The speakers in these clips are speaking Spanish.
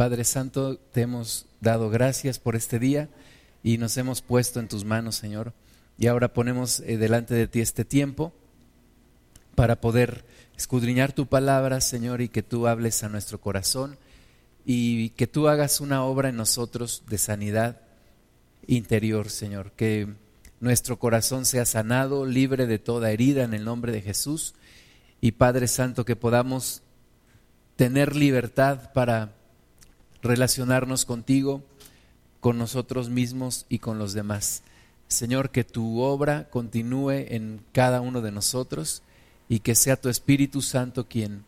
Padre Santo, te hemos dado gracias por este día y nos hemos puesto en tus manos, Señor. Y ahora ponemos eh, delante de ti este tiempo para poder escudriñar tu palabra, Señor, y que tú hables a nuestro corazón y que tú hagas una obra en nosotros de sanidad interior, Señor. Que nuestro corazón sea sanado, libre de toda herida en el nombre de Jesús. Y Padre Santo, que podamos tener libertad para relacionarnos contigo, con nosotros mismos y con los demás. Señor, que tu obra continúe en cada uno de nosotros y que sea tu Espíritu Santo quien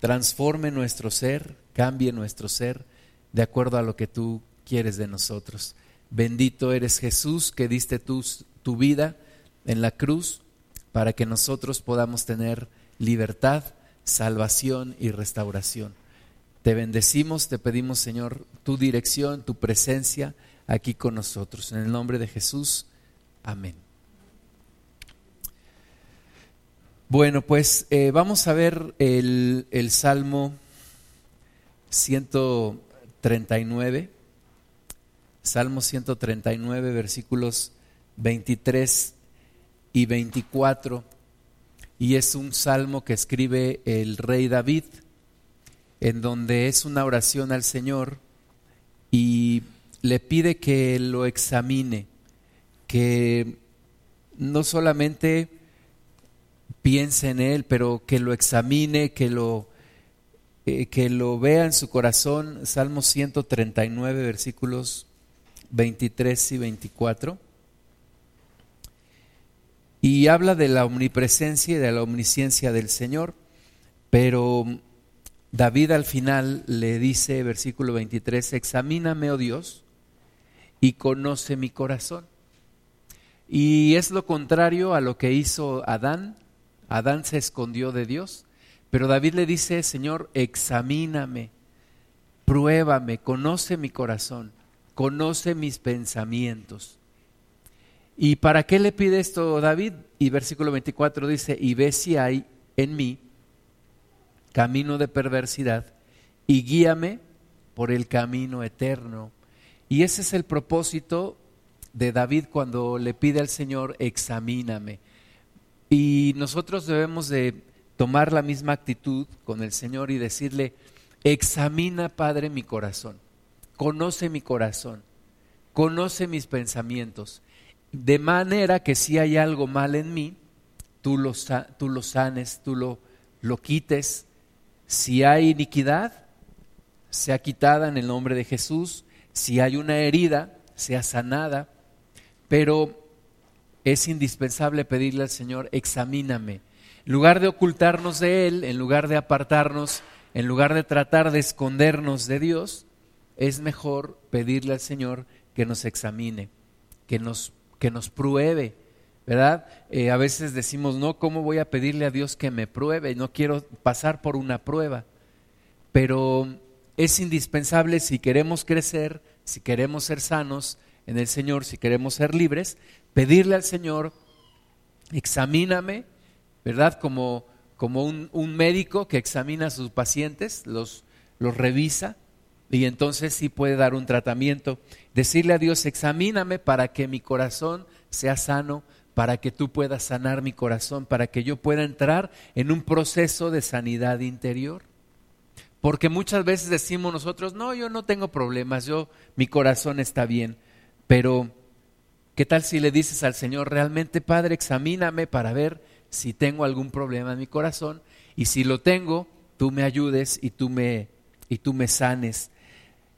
transforme nuestro ser, cambie nuestro ser de acuerdo a lo que tú quieres de nosotros. Bendito eres Jesús que diste tu, tu vida en la cruz para que nosotros podamos tener libertad, salvación y restauración. Te bendecimos, te pedimos, Señor, tu dirección, tu presencia aquí con nosotros. En el nombre de Jesús, amén. Bueno, pues eh, vamos a ver el, el Salmo 139, Salmo 139, versículos 23 y 24, y es un salmo que escribe el rey David en donde es una oración al Señor y le pide que lo examine, que no solamente piense en Él, pero que lo examine, que lo, eh, que lo vea en su corazón. Salmo 139, versículos 23 y 24. Y habla de la omnipresencia y de la omnisciencia del Señor, pero David al final le dice, versículo 23, examíname, oh Dios, y conoce mi corazón. Y es lo contrario a lo que hizo Adán. Adán se escondió de Dios, pero David le dice, Señor, examíname, pruébame, conoce mi corazón, conoce mis pensamientos. ¿Y para qué le pide esto David? Y versículo 24 dice, y ve si hay en mí camino de perversidad y guíame por el camino eterno. Y ese es el propósito de David cuando le pide al Señor, examíname. Y nosotros debemos de tomar la misma actitud con el Señor y decirle, examina, Padre, mi corazón, conoce mi corazón, conoce mis pensamientos, de manera que si hay algo mal en mí, tú lo, tú sanes, tú lo, lo quites, si hay iniquidad, sea quitada en el nombre de Jesús. Si hay una herida, sea sanada. Pero es indispensable pedirle al Señor, examíname. En lugar de ocultarnos de Él, en lugar de apartarnos, en lugar de tratar de escondernos de Dios, es mejor pedirle al Señor que nos examine, que nos, que nos pruebe, ¿verdad? Eh, a veces decimos, no, ¿cómo voy a pedirle a Dios que me pruebe? No quiero pasar por una prueba. Pero es indispensable si queremos crecer, si queremos ser sanos en el Señor, si queremos ser libres, pedirle al Señor, examíname, ¿verdad? Como, como un, un médico que examina a sus pacientes, los, los revisa y entonces sí puede dar un tratamiento. Decirle a Dios, examíname para que mi corazón sea sano, para que tú puedas sanar mi corazón, para que yo pueda entrar en un proceso de sanidad interior. Porque muchas veces decimos nosotros, no, yo no tengo problemas, yo mi corazón está bien, pero ¿qué tal si le dices al Señor, realmente Padre, examíname para ver si tengo algún problema en mi corazón y si lo tengo, tú me ayudes y tú me y tú me sanes.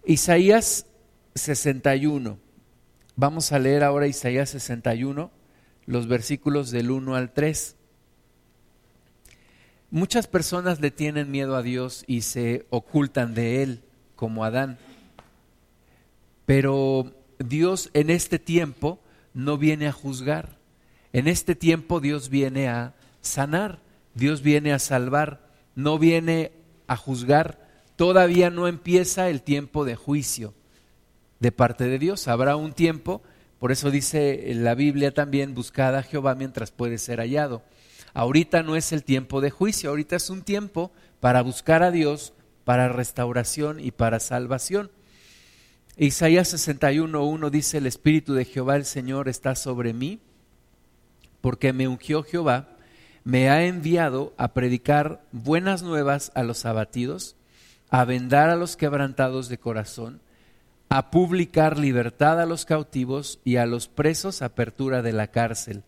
Isaías 61. Vamos a leer ahora Isaías 61 los versículos del 1 al 3. Muchas personas le tienen miedo a Dios y se ocultan de Él, como Adán. Pero Dios en este tiempo no viene a juzgar. En este tiempo Dios viene a sanar, Dios viene a salvar, no viene a juzgar. Todavía no empieza el tiempo de juicio de parte de Dios. Habrá un tiempo por eso dice la Biblia también, buscad a Jehová mientras puede ser hallado. Ahorita no es el tiempo de juicio, ahorita es un tiempo para buscar a Dios para restauración y para salvación. Isaías 61.1 dice, el Espíritu de Jehová el Señor está sobre mí, porque me ungió Jehová, me ha enviado a predicar buenas nuevas a los abatidos, a vendar a los quebrantados de corazón, a publicar libertad a los cautivos y a los presos apertura de la cárcel,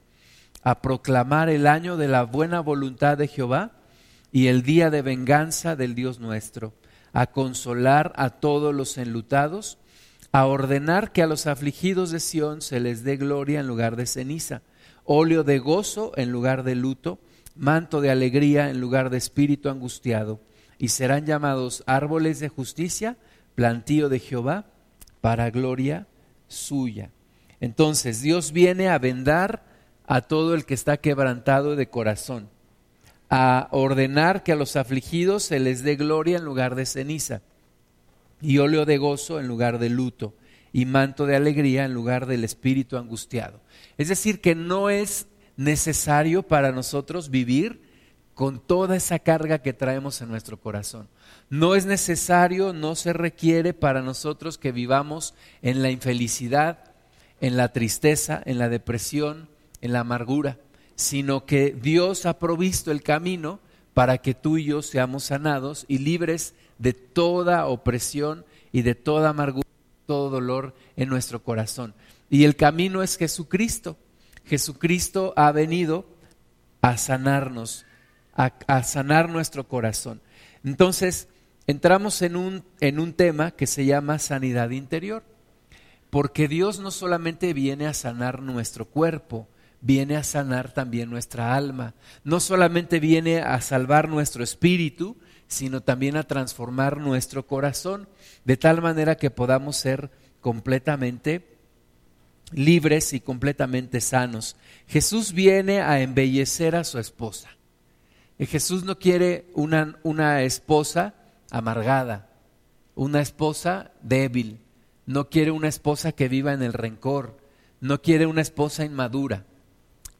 a proclamar el año de la buena voluntad de Jehová y el día de venganza del Dios nuestro, a consolar a todos los enlutados, a ordenar que a los afligidos de Sión se les dé gloria en lugar de ceniza, óleo de gozo en lugar de luto, manto de alegría en lugar de espíritu angustiado, y serán llamados árboles de justicia, plantío de Jehová, para gloria suya. Entonces Dios viene a vendar a todo el que está quebrantado de corazón, a ordenar que a los afligidos se les dé gloria en lugar de ceniza, y óleo de gozo en lugar de luto, y manto de alegría en lugar del espíritu angustiado. Es decir, que no es necesario para nosotros vivir con toda esa carga que traemos en nuestro corazón. No es necesario, no se requiere para nosotros que vivamos en la infelicidad, en la tristeza, en la depresión, en la amargura, sino que Dios ha provisto el camino para que tú y yo seamos sanados y libres de toda opresión y de toda amargura, todo dolor en nuestro corazón. Y el camino es Jesucristo. Jesucristo ha venido a sanarnos, a, a sanar nuestro corazón. Entonces, entramos en un, en un tema que se llama sanidad interior, porque Dios no solamente viene a sanar nuestro cuerpo, viene a sanar también nuestra alma, no solamente viene a salvar nuestro espíritu, sino también a transformar nuestro corazón, de tal manera que podamos ser completamente libres y completamente sanos. Jesús viene a embellecer a su esposa. Jesús no quiere una, una esposa amargada, una esposa débil, no quiere una esposa que viva en el rencor, no quiere una esposa inmadura.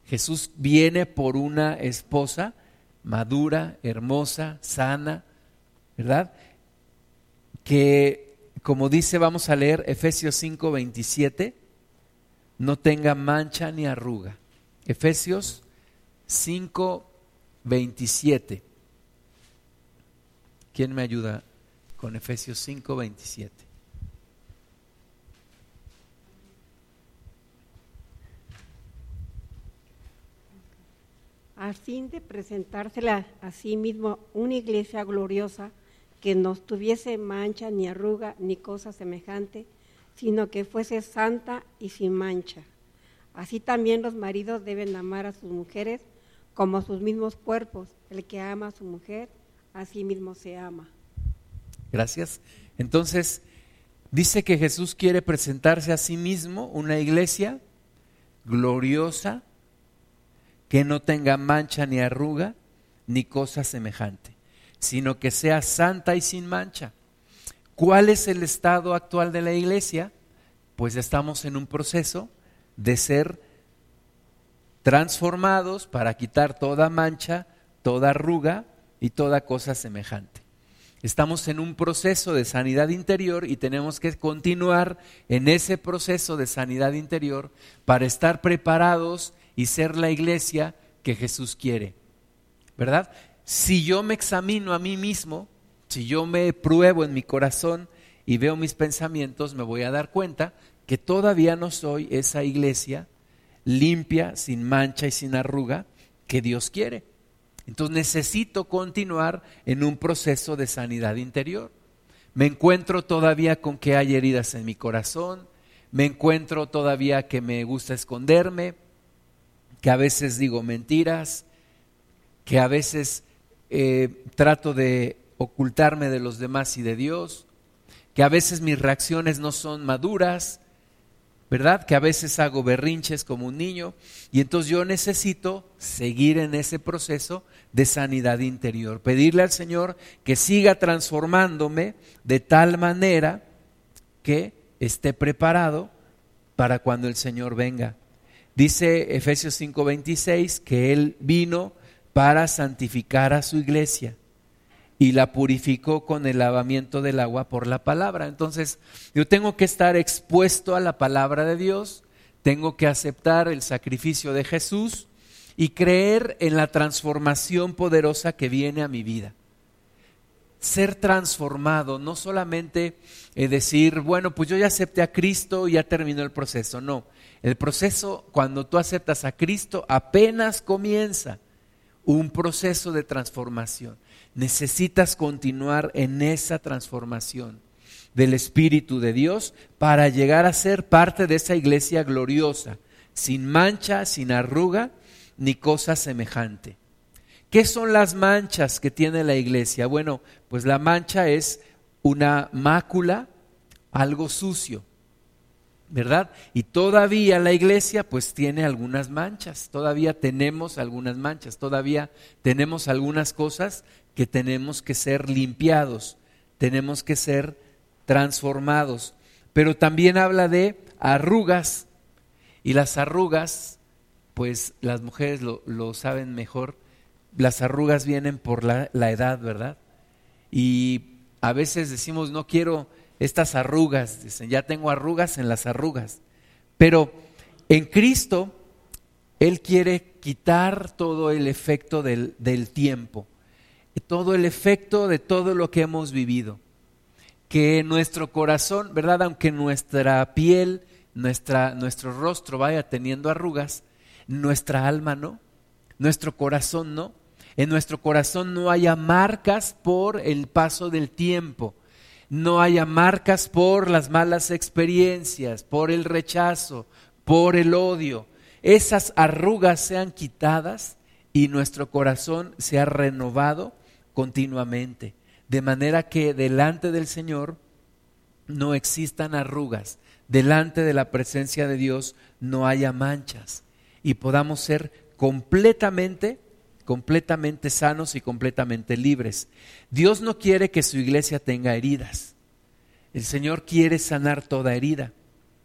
Jesús viene por una esposa madura, hermosa, sana, ¿verdad? Que, como dice, vamos a leer Efesios 5, 27, no tenga mancha ni arruga. Efesios 5, 27. ¿Quién me ayuda con Efesios 5, 27? A fin de presentársela a sí mismo una iglesia gloriosa que no tuviese mancha ni arruga ni cosa semejante, sino que fuese santa y sin mancha. Así también los maridos deben amar a sus mujeres como a sus mismos cuerpos. El que ama a su mujer así mismo se ama. Gracias. Entonces, dice que Jesús quiere presentarse a sí mismo una iglesia gloriosa, que no tenga mancha ni arruga, ni cosa semejante, sino que sea santa y sin mancha. ¿Cuál es el estado actual de la iglesia? Pues estamos en un proceso de ser transformados para quitar toda mancha, toda arruga y toda cosa semejante. Estamos en un proceso de sanidad interior y tenemos que continuar en ese proceso de sanidad interior para estar preparados y ser la iglesia que Jesús quiere. ¿Verdad? Si yo me examino a mí mismo, si yo me pruebo en mi corazón y veo mis pensamientos, me voy a dar cuenta que todavía no soy esa iglesia limpia, sin mancha y sin arruga que Dios quiere. Entonces necesito continuar en un proceso de sanidad interior. Me encuentro todavía con que hay heridas en mi corazón, me encuentro todavía que me gusta esconderme, que a veces digo mentiras, que a veces eh, trato de ocultarme de los demás y de Dios, que a veces mis reacciones no son maduras, ¿verdad? Que a veces hago berrinches como un niño y entonces yo necesito seguir en ese proceso de sanidad interior, pedirle al Señor que siga transformándome de tal manera que esté preparado para cuando el Señor venga. Dice Efesios 5:26 que Él vino para santificar a su iglesia y la purificó con el lavamiento del agua por la palabra. Entonces, yo tengo que estar expuesto a la palabra de Dios, tengo que aceptar el sacrificio de Jesús y creer en la transformación poderosa que viene a mi vida. Ser transformado, no solamente eh, decir, bueno, pues yo ya acepté a Cristo y ya terminó el proceso. No, el proceso cuando tú aceptas a Cristo apenas comienza un proceso de transformación. Necesitas continuar en esa transformación del Espíritu de Dios para llegar a ser parte de esa iglesia gloriosa, sin mancha, sin arruga, ni cosa semejante. ¿Qué son las manchas que tiene la iglesia? Bueno, pues la mancha es una mácula, algo sucio, ¿verdad? Y todavía la iglesia pues tiene algunas manchas, todavía tenemos algunas manchas, todavía tenemos algunas cosas que tenemos que ser limpiados, tenemos que ser transformados. Pero también habla de arrugas, y las arrugas pues las mujeres lo, saben mejor, las arrugas vienen por la, edad, ¿verdad? Y a veces decimos, no quiero estas arrugas, dicen, ya tengo arrugas en las arrugas. Pero en Cristo, Él quiere quitar todo el efecto del, del, tiempo, todo el efecto de todo lo que hemos vivido. Que nuestro corazón, ¿verdad? Aunque nuestra piel, nuestra, nuestro rostro vaya teniendo arrugas, nuestra alma no, nuestro corazón no. En nuestro corazón no haya marcas por el paso del tiempo, no haya marcas por las malas experiencias, por el rechazo, por el odio. Esas arrugas sean quitadas y nuestro corazón sea renovado continuamente, de manera que delante del Señor no existan arrugas, delante de la presencia de Dios no haya manchas. Y podamos ser completamente, completamente sanos y completamente libres. Dios no quiere que su iglesia tenga heridas. El Señor quiere sanar toda herida.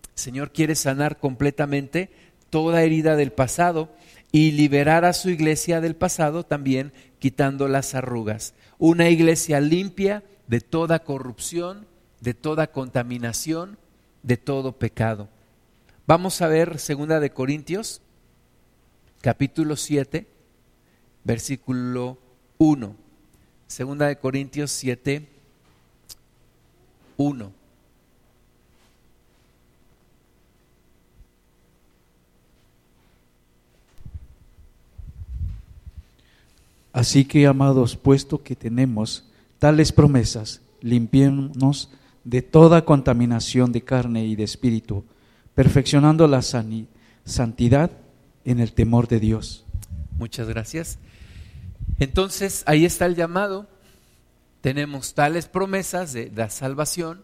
El Señor quiere sanar completamente toda herida del pasado y liberar a su iglesia del pasado también quitando las arrugas. Una iglesia limpia de toda corrupción, de toda contaminación, de todo pecado. Vamos a ver segunda de Corintios capítulo 7, versículo 1. Segunda de Corintios 7, 1. Así que, amados, puesto que tenemos tales promesas, limpiémonos de toda contaminación de carne y de espíritu, perfeccionando la santidad en el temor de Dios. Muchas gracias. Entonces, ahí está el llamado. Tenemos tales promesas de la salvación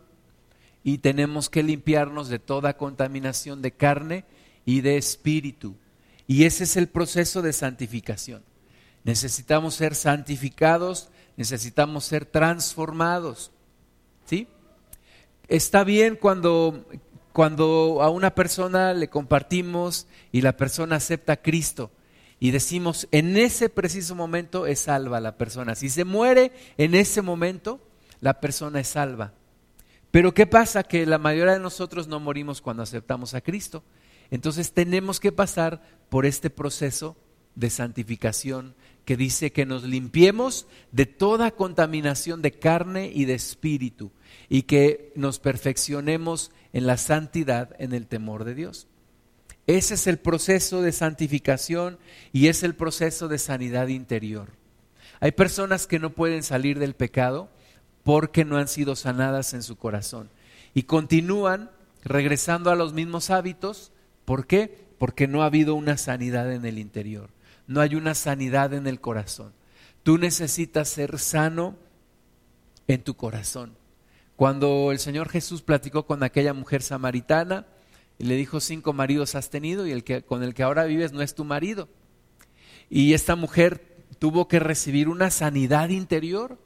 y tenemos que limpiarnos de toda contaminación de carne y de espíritu. Y ese es el proceso de santificación. Necesitamos ser santificados, necesitamos ser transformados. ¿Sí? Está bien cuando cuando a una persona le compartimos y la persona acepta a Cristo y decimos, en ese preciso momento es salva la persona. Si se muere en ese momento, la persona es salva. Pero ¿qué pasa? Que la mayoría de nosotros no morimos cuando aceptamos a Cristo. Entonces tenemos que pasar por este proceso de santificación que dice que nos limpiemos de toda contaminación de carne y de espíritu y que nos perfeccionemos en la santidad, en el temor de Dios. Ese es el proceso de santificación y es el proceso de sanidad interior. Hay personas que no pueden salir del pecado porque no han sido sanadas en su corazón y continúan regresando a los mismos hábitos. ¿Por qué? Porque no ha habido una sanidad en el interior, no hay una sanidad en el corazón. Tú necesitas ser sano en tu corazón. Cuando el Señor Jesús platicó con aquella mujer samaritana y le dijo, cinco maridos has tenido y el que, con el que ahora vives no es tu marido. Y esta mujer tuvo que recibir una sanidad interior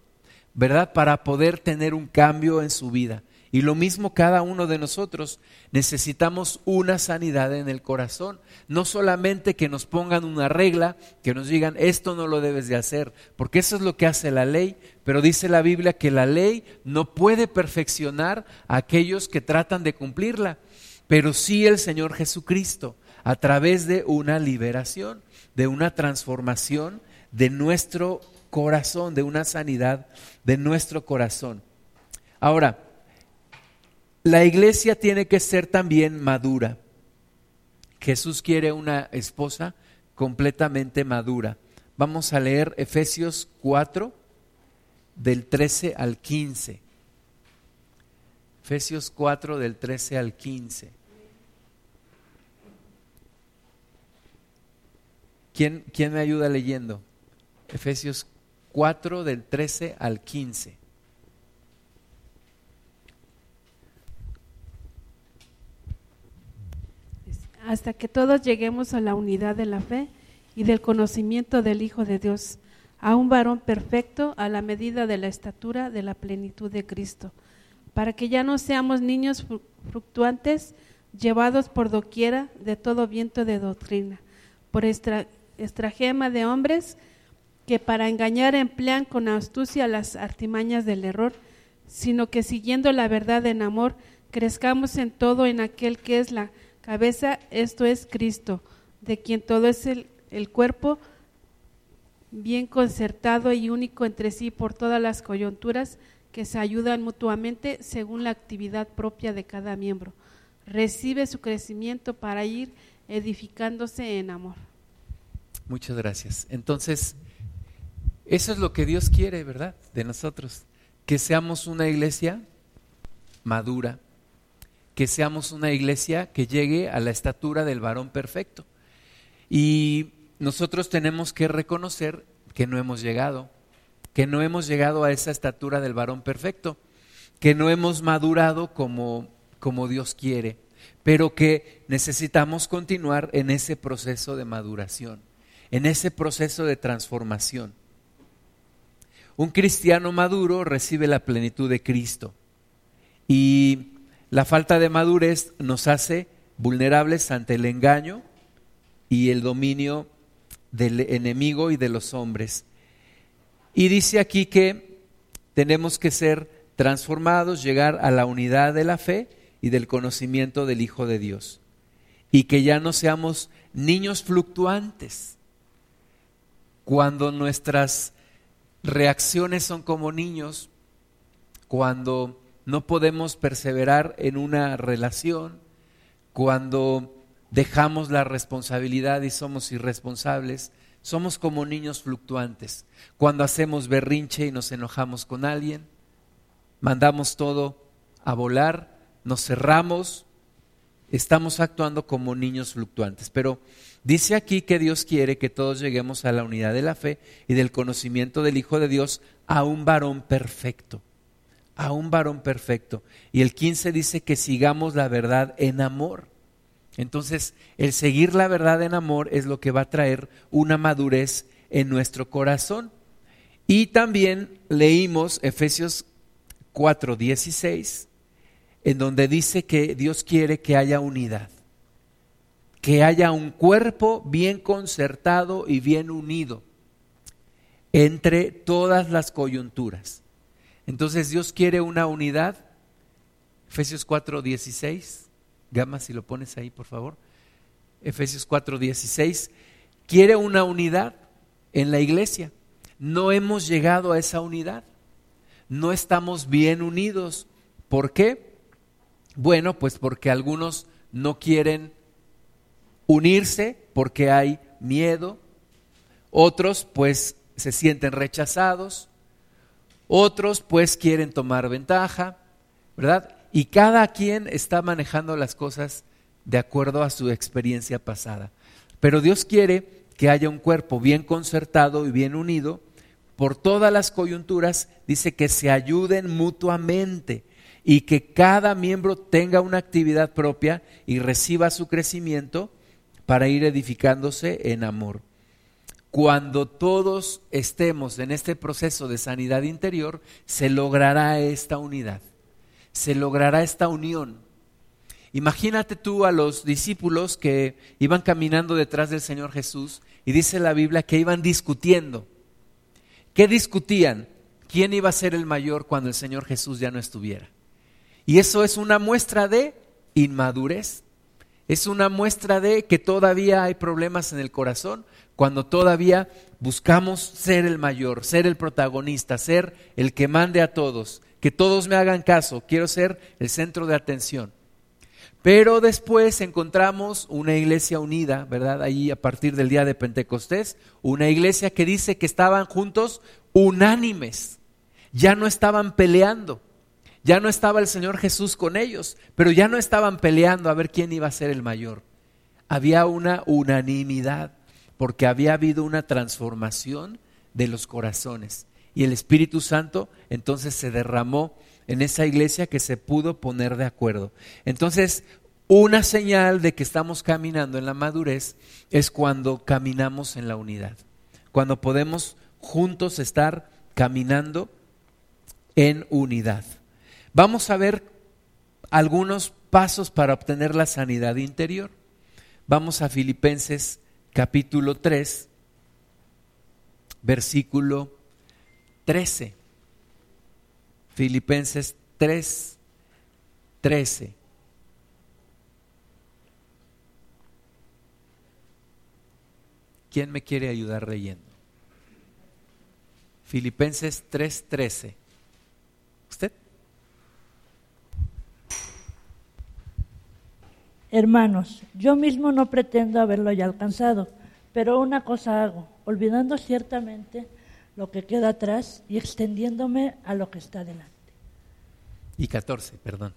¿verdad? Para poder tener un cambio en su vida. Y lo mismo cada uno de nosotros necesitamos una sanidad en el corazón. No solamente que nos pongan una regla, que nos digan esto no lo debes de hacer, porque eso es lo que hace la ley, pero dice la Biblia que la ley no puede perfeccionar a aquellos que tratan de cumplirla, pero sí el Señor Jesucristo, a través de una liberación, de una transformación de nuestro corazón, de una sanidad de nuestro corazón. Ahora, la iglesia tiene que ser también madura. Jesús quiere una esposa completamente madura. Vamos a leer Efesios 4 del 13 al 15. Efesios 4 del 13 al 15. ¿Quién, ¿Quién me ayuda leyendo? Efesios 4 del 13 al 15. hasta que todos lleguemos a la unidad de la fe y del conocimiento del Hijo de Dios, a un varón perfecto a la medida de la estatura de la plenitud de Cristo, para que ya no seamos niños fluctuantes, llevados por doquiera de todo viento de doctrina, por estragema de hombres que para engañar emplean con astucia las artimañas del error, sino que siguiendo la verdad en amor, crezcamos en todo en aquel que es la cabeza, esto es Cristo, de quien todo es el cuerpo, bien concertado y único entre sí por todas las coyunturas que se ayudan mutuamente según la actividad propia de cada miembro. Recibe su crecimiento para ir edificándose en amor. Muchas gracias. Entonces, eso es lo que Dios quiere, ¿verdad? De nosotros. Que seamos una iglesia madura, que seamos una iglesia que llegue a la estatura del varón perfecto. Y nosotros tenemos que reconocer que no hemos llegado, que no hemos llegado a esa estatura del varón perfecto, que no hemos madurado como, como Dios quiere, pero que necesitamos continuar en ese proceso de maduración, en ese proceso de transformación. Un cristiano maduro recibe la plenitud de Cristo y la falta de madurez nos hace vulnerables ante el engaño y el dominio del enemigo y de los hombres. Y dice aquí que tenemos que ser transformados, llegar a la unidad de la fe y del conocimiento del Hijo de Dios. Y que ya no seamos niños fluctuantes. Cuando nuestras reacciones son como niños, cuando no podemos perseverar en una relación cuando dejamos la responsabilidad y somos irresponsables. Somos como niños fluctuantes. Cuando hacemos berrinche y nos enojamos con alguien, mandamos todo a volar, nos cerramos, estamos actuando como niños fluctuantes. Pero dice aquí que Dios quiere que todos lleguemos a la unidad de la fe y del conocimiento del Hijo de Dios a un varón perfecto a un varón perfecto. Y el 15 dice que sigamos la verdad en amor. Entonces, el seguir la verdad en amor es lo que va a traer una madurez en nuestro corazón. Y también leímos Efesios 4, 16, en donde dice que Dios quiere que haya unidad, que haya un cuerpo bien concertado y bien unido entre todas las coyunturas. Entonces Dios quiere una unidad. Efesios 4, 16. Gama, si lo pones ahí, por favor. Efesios 4, 16. Quiere una unidad en la iglesia. No hemos llegado a esa unidad. No estamos bien unidos. ¿Por qué? Bueno, pues porque algunos no quieren unirse porque hay miedo. Otros pues se sienten rechazados otros pues quieren tomar ventaja, ¿verdad? Y cada quien está manejando las cosas de acuerdo a su experiencia pasada. Pero Dios quiere que haya un cuerpo bien concertado y bien unido. Por todas las coyunturas dice que se ayuden mutuamente y que cada miembro tenga una actividad propia y reciba su crecimiento para ir edificándose en amor. cuando todos estemos en este proceso de sanidad interior, se logrará esta unidad, se logrará esta unión. Imagínate tú a los discípulos que iban caminando detrás del Señor Jesús y dice la Biblia que iban discutiendo. ¿Qué discutían? ¿Quién iba a ser el mayor cuando el Señor Jesús ya no estuviera? Y eso es una muestra de inmadurez. Es una muestra de que todavía hay problemas en el corazón, cuando todavía buscamos ser el mayor, ser el protagonista, ser el que mande a todos, que todos me hagan caso, quiero ser el centro de atención. Pero después encontramos una iglesia unida, ¿verdad? Ahí a partir del día de Pentecostés, una iglesia que dice que estaban juntos unánimes, ya no estaban peleando, ya no estaba el Señor Jesús con ellos, pero ya no estaban peleando a ver quién iba a ser el mayor. Había una unanimidad, porque había habido una transformación de los corazones. Y el Espíritu Santo entonces se derramó en esa iglesia que se pudo poner de acuerdo. Entonces, una señal de que estamos caminando en la madurez es cuando caminamos en la unidad, cuando podemos juntos estar caminando en unidad. Vamos a ver algunos pasos para obtener la sanidad interior. Vamos a Filipenses capítulo 3, versículo 13. Filipenses 3, 13. ¿Quién me quiere ayudar leyendo? Filipenses 3, 13. ¿Usted? Hermanos, yo mismo no pretendo haberlo ya alcanzado, pero una cosa hago, olvidando ciertamente lo que queda atrás y extendiéndome a lo que está delante. Y 14, perdón.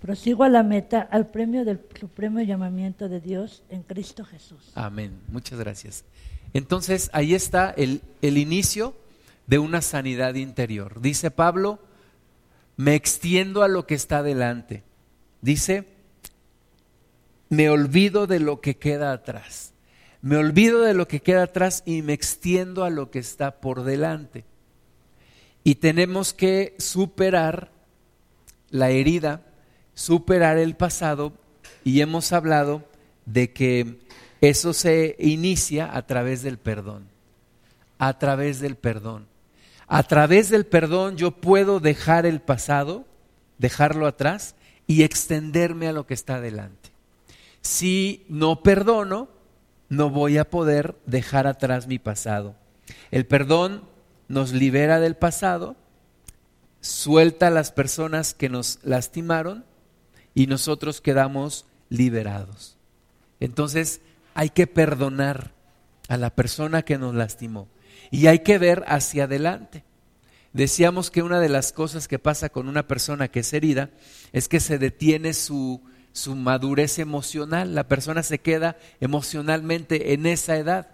Prosigo a la meta, al premio del supremo llamamiento de Dios en Cristo Jesús. Amén. Muchas gracias. Entonces, ahí está el, el inicio de una sanidad interior. Dice Pablo, me extiendo a lo que está delante. Dice, me olvido de lo que queda atrás. Me olvido de lo que queda atrás y me extiendo a lo que está por delante. Y tenemos que superar la herida, superar el pasado y hemos hablado de que eso se inicia a través del perdón, a través del perdón. A través del perdón yo puedo dejar el pasado, dejarlo atrás y extenderme a lo que está delante. Si no perdono, no voy a poder dejar atrás mi pasado. El perdón nos libera del pasado, suelta a las personas que nos lastimaron y nosotros quedamos liberados. Entonces hay que perdonar a la persona que nos lastimó y hay que ver hacia adelante. Decíamos que una de las cosas que pasa con una persona que es herida es que se detiene su su madurez emocional, la persona se queda emocionalmente en esa edad.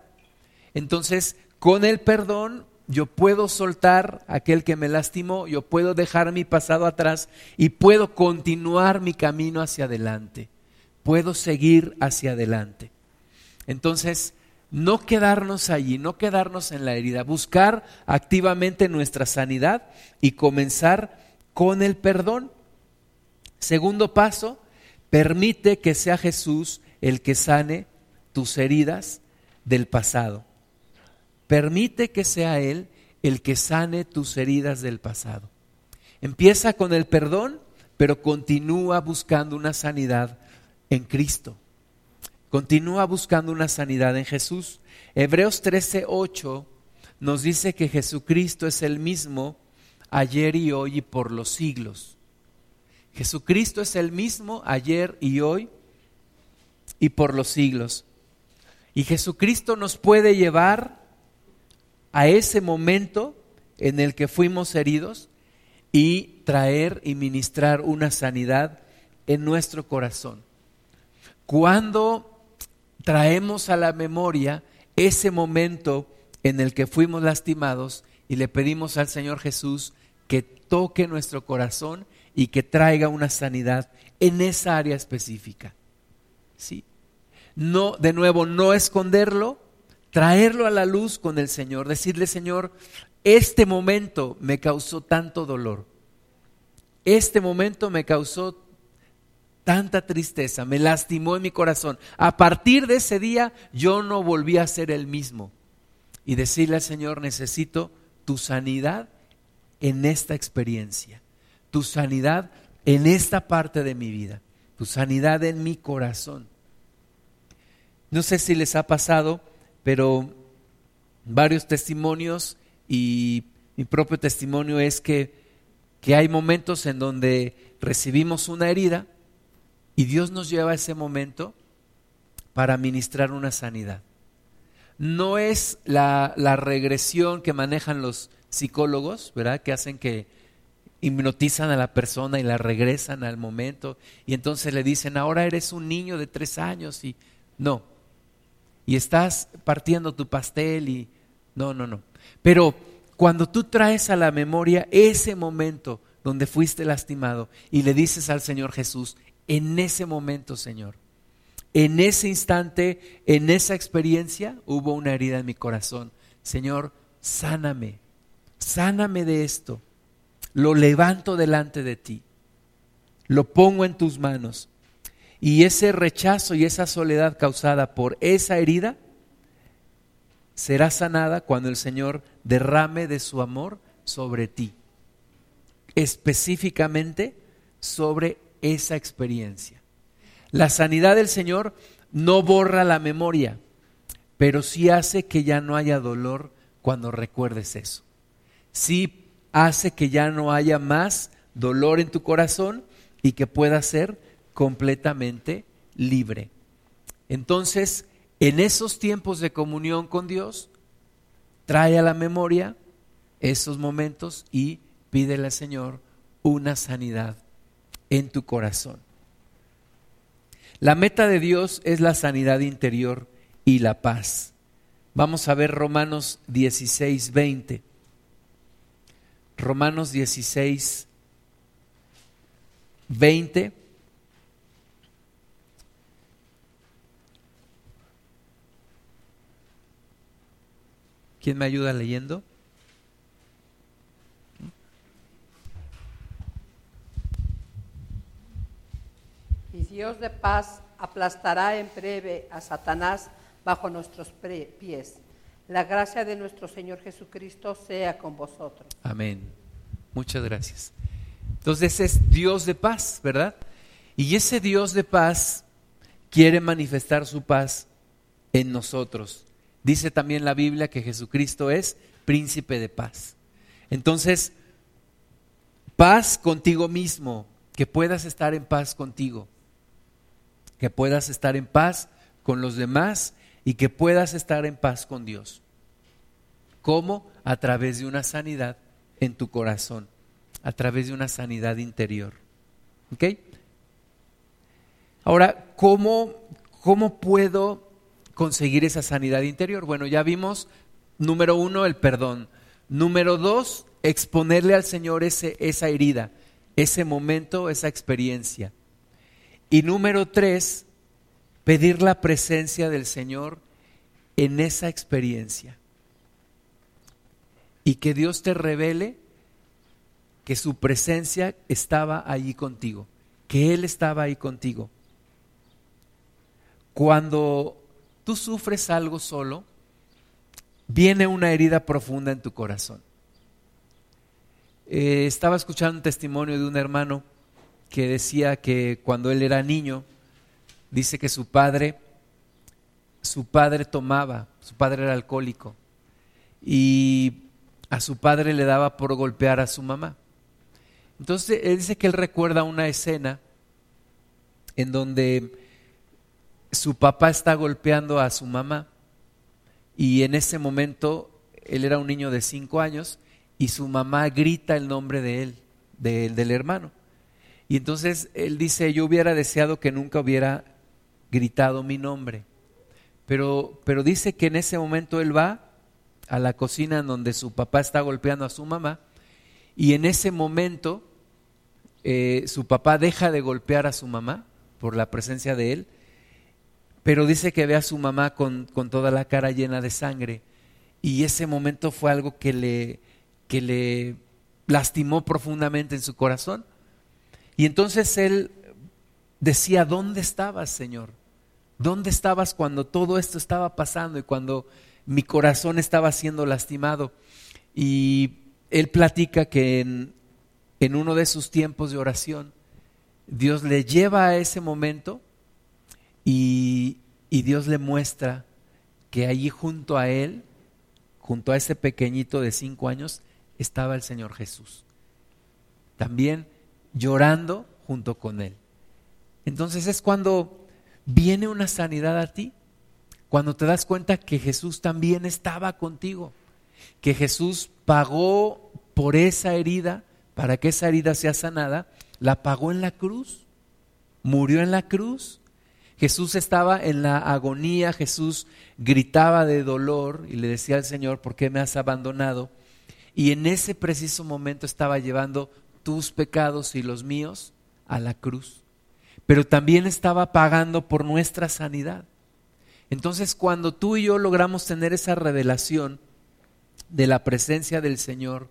Entonces, con el perdón yo puedo soltar aquel que me lastimó, yo puedo dejar mi pasado atrás y puedo continuar mi camino hacia adelante, puedo seguir hacia adelante. Entonces, no quedarnos allí, no quedarnos en la herida, buscar activamente nuestra sanidad y comenzar con el perdón. Segundo paso, Permite que sea Jesús el que sane tus heridas del pasado. Permite que sea Él el que sane tus heridas del pasado. Empieza con el perdón, pero continúa buscando una sanidad en Cristo. Continúa buscando una sanidad en Jesús. Hebreos 13:8 nos dice que Jesucristo es el mismo ayer y hoy y por los siglos. Jesucristo es el mismo ayer y hoy y por los siglos. Y Jesucristo nos puede llevar a ese momento en el que fuimos heridos y traer y ministrar una sanidad en nuestro corazón. Cuando traemos a la memoria ese momento en el que fuimos lastimados y le pedimos al Señor Jesús que toque nuestro corazón y que traiga una sanidad en esa área específica. ¿Sí? No, de nuevo, no esconderlo, traerlo a la luz con el Señor, decirle, Señor, este momento me causó tanto dolor, este momento me causó tanta tristeza, me lastimó en mi corazón. A partir de ese día yo no volví a ser el mismo. Y decirle al Señor, necesito tu sanidad en esta experiencia, tu sanidad en esta parte de mi vida, tu sanidad en mi corazón. No sé si les ha pasado, pero varios testimonios y mi propio testimonio es que, que hay momentos en donde recibimos una herida y Dios nos lleva a ese momento para ministrar una sanidad. No es la, la regresión que manejan los psicólogos, ¿verdad? Que hacen que hipnotizan a la persona y la regresan al momento y entonces le dicen, ahora eres un niño de tres años y no. Y estás partiendo tu pastel y no, no, no. Pero cuando tú traes a la memoria ese momento donde fuiste lastimado y le dices al Señor Jesús, en ese momento, Señor, en ese instante, en esa experiencia, hubo una herida en mi corazón. Señor, sáname, sáname de esto. Lo levanto delante de ti. Lo pongo en tus manos. Y ese rechazo y esa soledad causada por esa herida será sanada cuando el Señor derrame de su amor sobre ti. Específicamente sobre esa experiencia. La sanidad del Señor no borra la memoria, pero sí hace que ya no haya dolor cuando recuerdes eso. Sí hace que ya no haya más dolor en tu corazón y que puedas ser completamente libre. Entonces, en esos tiempos de comunión con Dios, trae a la memoria esos momentos y pídele al Señor una sanidad en tu corazón. La meta de Dios es la sanidad interior y la paz. Vamos a ver Romanos 16, 20. Romanos 16, 20. ¿Quién me ayuda leyendo? Dios de paz aplastará en breve a Satanás bajo nuestros pies. La gracia de nuestro Señor Jesucristo sea con vosotros. Amén. Muchas gracias. Entonces es Dios de paz, ¿verdad? Y ese Dios de paz quiere manifestar su paz en nosotros. Dice también la Biblia que Jesucristo es príncipe de paz. Entonces, paz contigo mismo, que puedas estar en paz contigo que puedas estar en paz con los demás y que puedas estar en paz con Dios. ¿Cómo? A través de una sanidad en tu corazón, a través de una sanidad interior. ¿Ok? Ahora, ¿cómo, cómo puedo conseguir esa sanidad interior? Bueno, ya vimos, número uno, el perdón. Número dos, exponerle al Señor ese, esa herida, ese momento, esa experiencia. Y número tres, pedir la presencia del Señor en esa experiencia. Y que Dios te revele que su presencia estaba allí contigo, que Él estaba ahí contigo. Cuando tú sufres algo solo, viene una herida profunda en tu corazón. Eh, estaba escuchando un testimonio de un hermano que decía que cuando él era niño, dice que su padre, su padre tomaba, su padre era alcohólico, y a su padre le daba por golpear a su mamá. Entonces él dice que él recuerda una escena en donde su papá está golpeando a su mamá y en ese momento él era un niño de cinco años y su mamá grita el nombre de él, del hermano. Y entonces él dice, yo hubiera deseado que nunca hubiera gritado mi nombre. Pero, pero dice que en ese momento él va a la cocina en donde su papá está golpeando a su mamá y en ese momento eh, su papá deja de golpear a su mamá por la presencia de él pero dice que ve a su mamá con, con toda la cara llena de sangre y ese momento fue algo que le, que le lastimó profundamente en su corazón. Y entonces él decía, ¿dónde estabas, Señor? ¿Dónde estabas cuando todo esto estaba pasando y cuando mi corazón estaba siendo lastimado? Y él platica que en, uno de sus tiempos de oración, Dios le lleva a ese momento y Dios le muestra que allí junto a él, junto a ese pequeñito de cinco años, estaba el Señor Jesús. También llorando junto con él. Entonces es cuando viene una sanidad a ti, cuando te das cuenta que Jesús también estaba contigo, que Jesús pagó por esa herida, para que esa herida sea sanada, la pagó en la cruz, murió en la cruz. Jesús estaba en la agonía, Jesús gritaba de dolor y le decía al Señor, ¿por qué me has abandonado? Y en ese preciso momento estaba llevando tus pecados y los míos a la cruz. Pero también estaba pagando por nuestra sanidad. Entonces cuando tú y yo logramos tener esa revelación de la presencia del Señor,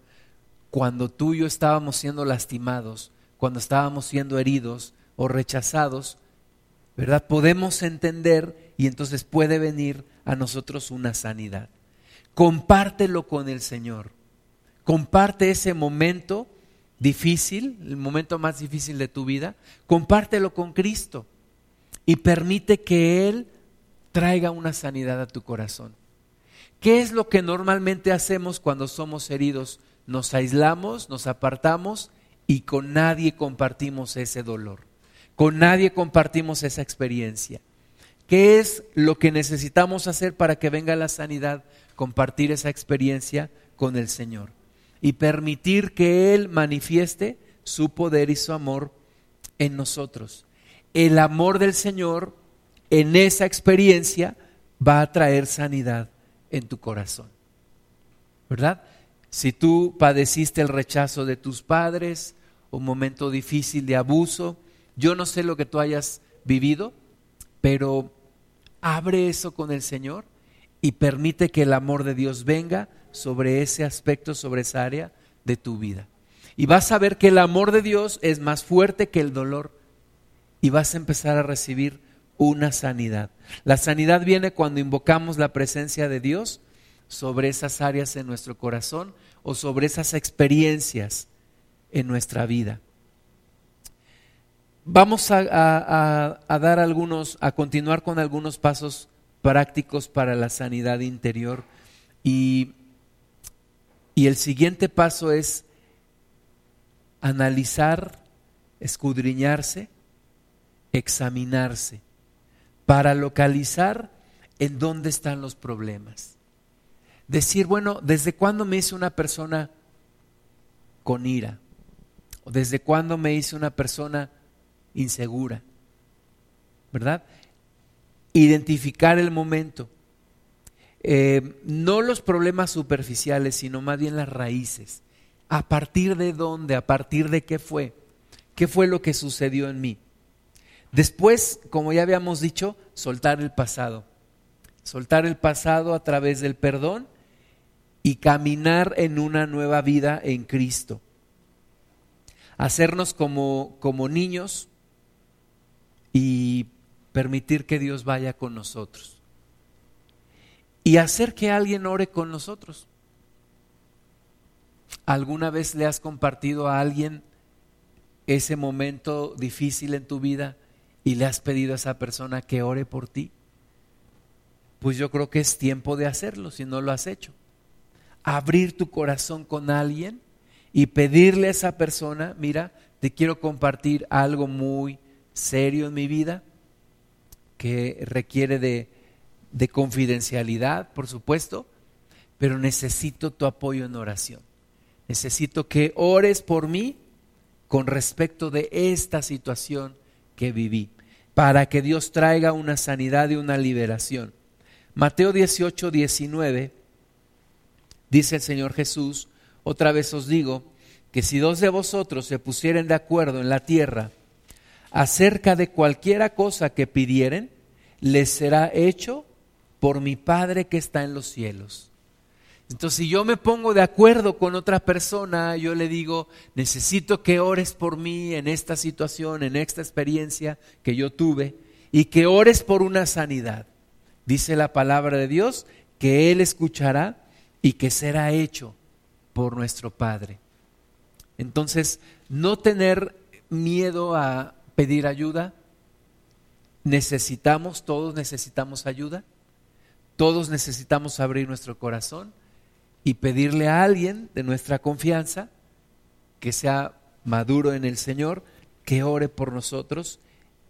cuando tú y yo estábamos siendo lastimados, cuando estábamos siendo heridos o rechazados, ¿verdad? Podemos entender y entonces puede venir a nosotros una sanidad. Compártelo con el Señor. Comparte ese momento difícil, el momento más difícil de tu vida, compártelo con Cristo y permite que Él traiga una sanidad a tu corazón. ¿Qué es lo que normalmente hacemos cuando somos heridos? Nos aislamos, nos apartamos y con nadie compartimos ese dolor. Con nadie compartimos esa experiencia. ¿Qué es lo que necesitamos hacer para que venga la sanidad? Compartir esa experiencia con el Señor y permitir que Él manifieste su poder y su amor en nosotros. El amor del Señor en esa experiencia va a traer sanidad en tu corazón. ¿Verdad? Si tú padeciste el rechazo de tus padres, un momento difícil de abuso, yo no sé lo que tú hayas vivido, pero abre eso con el Señor y permite que el amor de Dios venga sobre ese aspecto, sobre esa área de tu vida. Y vas a ver que el amor de Dios es más fuerte que el dolor y vas a empezar a recibir una sanidad. La sanidad viene cuando invocamos la presencia de Dios sobre esas áreas en nuestro corazón o sobre esas experiencias en nuestra vida. Vamos a, dar algunos, a continuar con algunos pasos prácticos para la sanidad interior y, y el siguiente paso es analizar, escudriñarse, examinarse para localizar en dónde están los problemas decir, bueno, ¿desde cuándo me hice una persona con ira? ¿O desde cuándo me hice una persona insegura? ¿Verdad? Identificar el momento. Eh, no los problemas superficiales, sino más bien las raíces. ¿A partir de dónde? ¿A partir de qué fue? ¿Qué fue lo que sucedió en mí? Después, como ya habíamos dicho, soltar el pasado. Soltar el pasado a través del perdón y caminar en una nueva vida en Cristo. Hacernos como, como niños y permitir que Dios vaya con nosotros. Y hacer que alguien ore con nosotros. ¿Alguna vez le has compartido a alguien ese momento difícil en tu vida y le has pedido a esa persona que ore por ti? Pues yo creo que es tiempo de hacerlo si no lo has hecho abrir tu corazón con alguien y pedirle a esa persona, mira, te quiero compartir algo muy serio en mi vida que requiere de, de confidencialidad, por supuesto, pero necesito tu apoyo en oración. Necesito que ores por mí con respecto de esta situación que viví, para que Dios traiga una sanidad y una liberación. Mateo 18, 19 Dice el Señor Jesús, otra vez os digo, que si dos de vosotros se pusieren de acuerdo en la tierra acerca de cualquiera cosa que pidieren, les será hecho por mi Padre que está en los cielos. Entonces, si yo me pongo de acuerdo con otra persona, yo le digo, necesito que ores por mí en esta situación, en esta experiencia que yo tuve, y que ores por una sanidad. Dice la palabra de Dios que Él escuchará y que será hecho por nuestro Padre. Entonces, no tener miedo a pedir ayuda, necesitamos, todos necesitamos ayuda, todos necesitamos abrir nuestro corazón y pedirle a alguien de nuestra confianza que sea maduro en el Señor, que ore por nosotros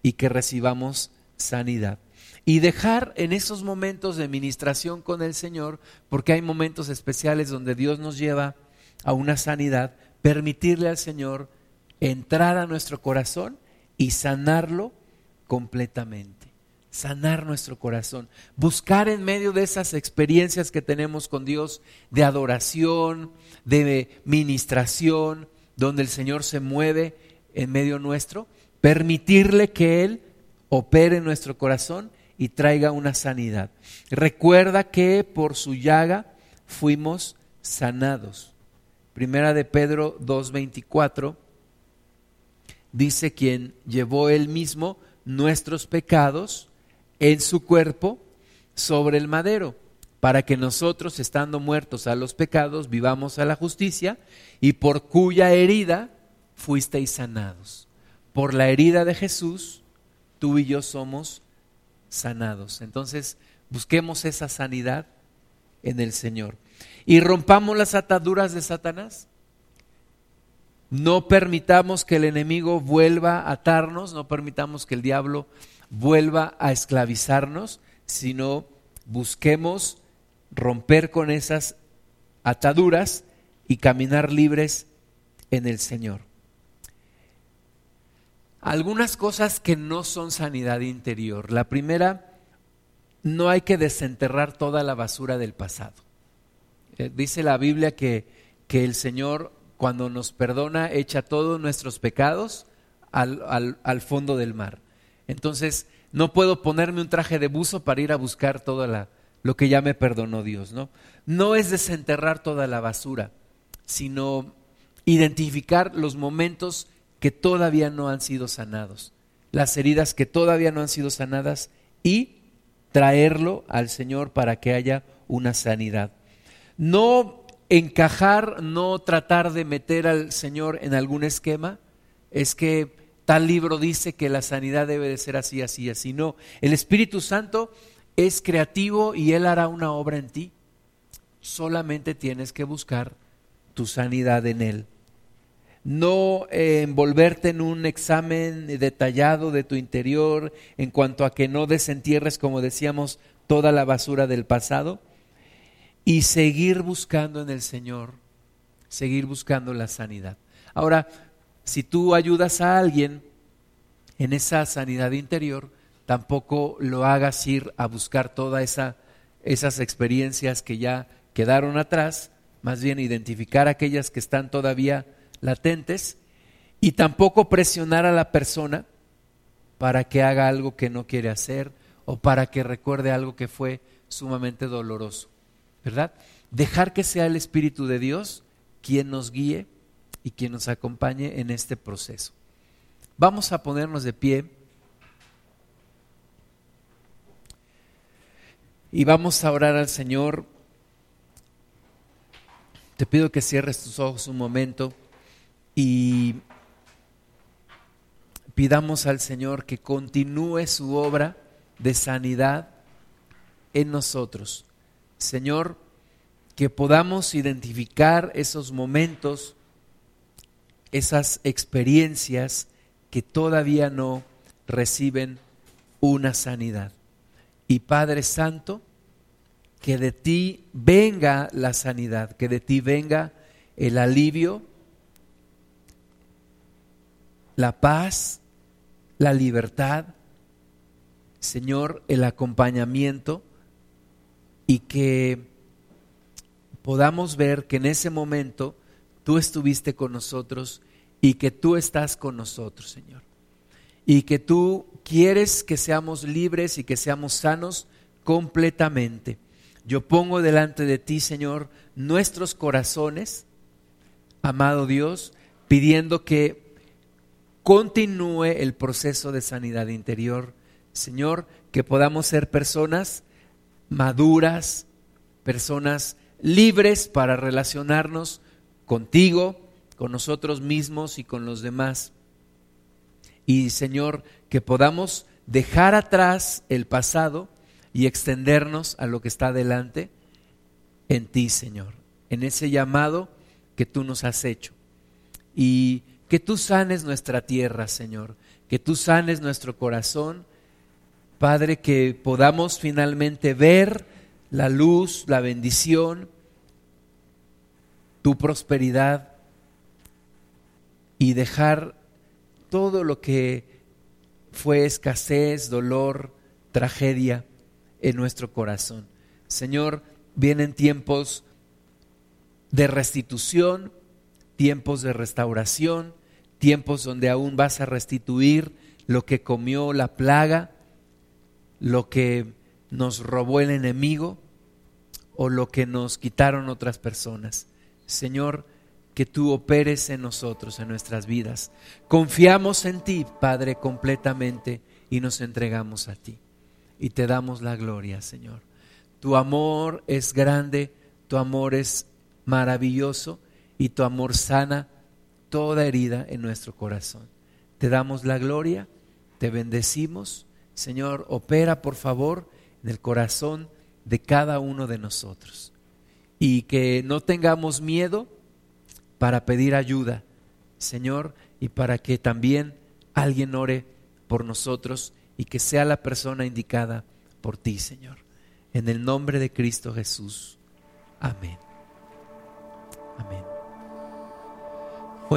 y que recibamos sanidad. Y dejar en esos momentos de ministración con el Señor, porque hay momentos especiales donde Dios nos lleva a una sanidad, permitirle al Señor entrar a nuestro corazón y sanarlo completamente sanar nuestro corazón, buscar en medio de esas experiencias que tenemos con Dios de adoración, de ministración, donde el Señor se mueve en medio nuestro, permitirle que Él opere en nuestro corazón y traiga una sanidad. Recuerda que por su llaga fuimos sanados. Primera de Pedro 2.24 dice quien llevó él mismo nuestros pecados en su cuerpo sobre el madero, para que nosotros, estando muertos a los pecados, vivamos a la justicia, y por cuya herida fuisteis sanados. Por la herida de Jesús, tú y yo somos sanados. Entonces, busquemos esa sanidad en el Señor. Y rompamos las ataduras de Satanás. No permitamos que el enemigo vuelva a atarnos, no permitamos que el diablo vuelva a esclavizarnos, sino busquemos romper con esas ataduras y caminar libres en el Señor. Algunas cosas que no son sanidad interior. La primera, no hay que desenterrar toda la basura del pasado. Eh, dice la Biblia que, que, el Señor cuando nos perdona echa todos nuestros pecados al, al, al fondo del mar. Entonces, no puedo ponerme un traje de buzo para ir a buscar todo la, lo que ya me perdonó Dios, ¿no? No es desenterrar toda la basura, sino identificar los momentos que todavía no han sido sanados, las heridas que todavía no han sido sanadas y traerlo al Señor para que haya una sanidad. No encajar, no tratar de meter al Señor en algún esquema, es que tal libro dice que la sanidad debe de ser así, así, así. No, el Espíritu Santo es creativo y Él hará una obra en ti. Solamente tienes que buscar tu sanidad en Él. No eh, envolverte en un examen detallado de tu interior en cuanto a que no desentierres, como decíamos, toda la basura del pasado y seguir buscando en el Señor, seguir buscando la sanidad. Ahora, si tú ayudas a alguien en esa sanidad interior, tampoco lo hagas ir a buscar todas esa, esas experiencias que ya quedaron atrás, más bien identificar aquellas que están todavía latentes y tampoco presionar a la persona para que haga algo que no quiere hacer o para que recuerde algo que fue sumamente doloroso, ¿verdad? Dejar que sea el Espíritu de Dios quien nos guíe y quien nos acompañe en este proceso. Vamos a ponernos de pie y vamos a orar al Señor. Te pido que cierres tus ojos un momento y pidamos al Señor que continúe su obra de sanidad en nosotros. Señor, que podamos identificar esos momentos esas experiencias que todavía no reciben una sanidad. Y Padre Santo, que de ti venga la sanidad, que de ti venga el alivio, la paz, la libertad, Señor, el acompañamiento y que podamos ver que en ese momento tú estuviste con nosotros y que tú estás con nosotros, Señor. y que tú quieres que seamos libres y que seamos sanos completamente. Yo pongo delante de ti, Señor, nuestros corazones, amado Dios, pidiendo que continúe el proceso de sanidad interior. Señor, que podamos ser personas maduras, personas libres para relacionarnos contigo, con nosotros mismos y con los demás. Y Señor, que podamos dejar atrás el pasado y extendernos a lo que está delante en ti, Señor, en ese llamado que tú nos has hecho. Y que tú sanes nuestra tierra, Señor, que tú sanes nuestro corazón, Padre, que podamos finalmente ver la luz, la bendición, tu prosperidad y dejar todo lo que fue escasez, dolor, tragedia en nuestro corazón. Señor, vienen tiempos de restitución, tiempos de restauración, tiempos donde aún vas a restituir lo que comió la plaga, lo que nos robó el enemigo o lo que nos quitaron otras personas. Señor, que tú operes en nosotros, en nuestras vidas. Confiamos en ti, Padre, completamente y nos entregamos a ti. Y te damos la gloria, Señor. Tu amor es grande, tu amor es maravilloso y tu amor sana toda herida en nuestro corazón. Te damos la gloria, te bendecimos. Señor, opera por favor en el corazón de cada uno de nosotros. Y que no tengamos miedo para pedir ayuda, Señor, y para que también alguien ore por nosotros y que sea la persona indicada por ti, Señor. En el nombre de Cristo Jesús. Amén. Amén.